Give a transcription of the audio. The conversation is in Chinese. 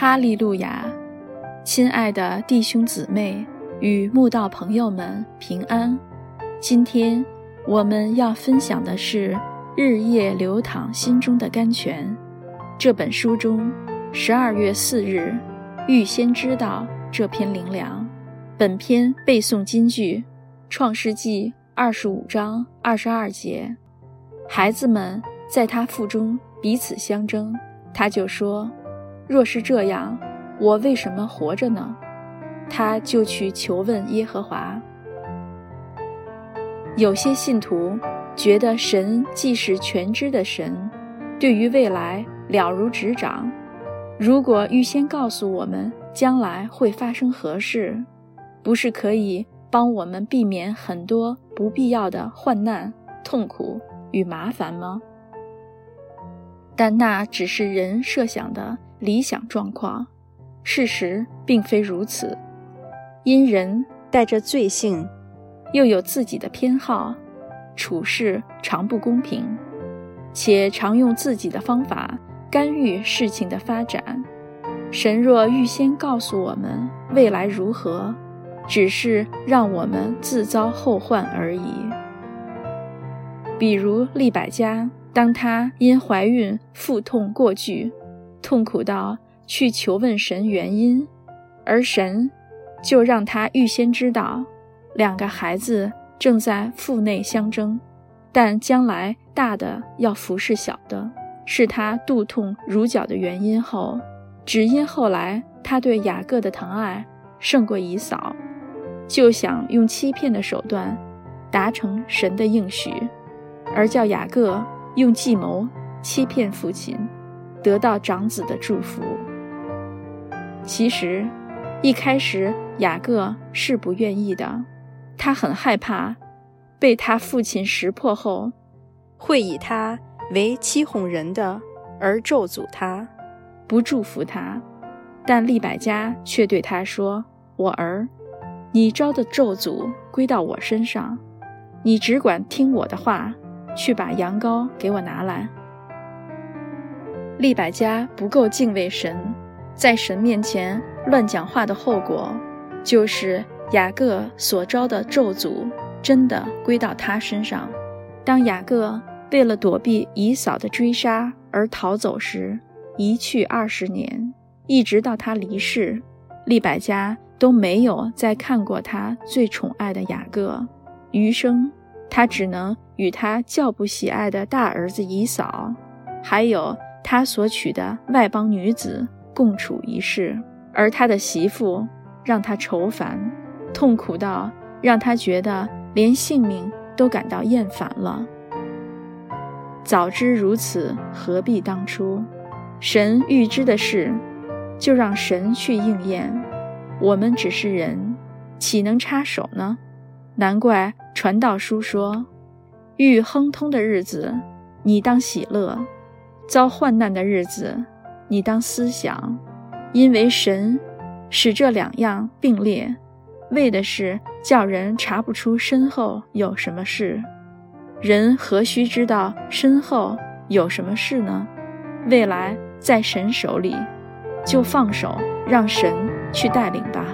哈利路亚，亲爱的弟兄姊妹与慕道朋友们平安。今天我们要分享的是《日夜流淌心中的甘泉》这本书中十二月四日预先知道这篇灵粮。本篇背诵金句《创世纪》二十五章二十二节：孩子们在他腹中彼此相争，他就说。若是这样，我为什么活着呢？他就去求问耶和华。有些信徒觉得神既是全知的神，对于未来了如指掌。如果预先告诉我们将来会发生何事，不是可以帮我们避免很多不必要的患难、痛苦与麻烦吗？但那只是人设想的。理想状况，事实并非如此。因人带着罪性，又有自己的偏好，处事常不公平，且常用自己的方法干预事情的发展。神若预先告诉我们未来如何，只是让我们自遭后患而已。比如利百加，当她因怀孕腹痛过剧。痛苦到去求问神原因，而神就让他预先知道，两个孩子正在腹内相争，但将来大的要服侍小的，是他肚痛如绞的原因后，只因后来他对雅各的疼爱胜过姨嫂，就想用欺骗的手段达成神的应许，而叫雅各用计谋欺骗父亲。得到长子的祝福。其实，一开始雅各是不愿意的，他很害怕被他父亲识破后，会以他为欺哄人的而咒诅他，不祝福他。但利百加却对他说：“我儿，你招的咒诅归到我身上，你只管听我的话，去把羊羔给我拿来。”利百加不够敬畏神，在神面前乱讲话的后果，就是雅各所招的咒诅真的归到他身上。当雅各为了躲避以扫的追杀而逃走时，一去二十年，一直到他离世，利百加都没有再看过他最宠爱的雅各。余生，他只能与他较不喜爱的大儿子以扫，还有。他所娶的外邦女子共处一室，而他的媳妇让他愁烦，痛苦到让他觉得连性命都感到厌烦了。早知如此，何必当初？神预知的事，就让神去应验。我们只是人，岂能插手呢？难怪传道书说：“遇亨通的日子，你当喜乐。”遭患难的日子，你当思想，因为神使这两样并列，为的是叫人查不出身后有什么事。人何须知道身后有什么事呢？未来在神手里，就放手让神去带领吧。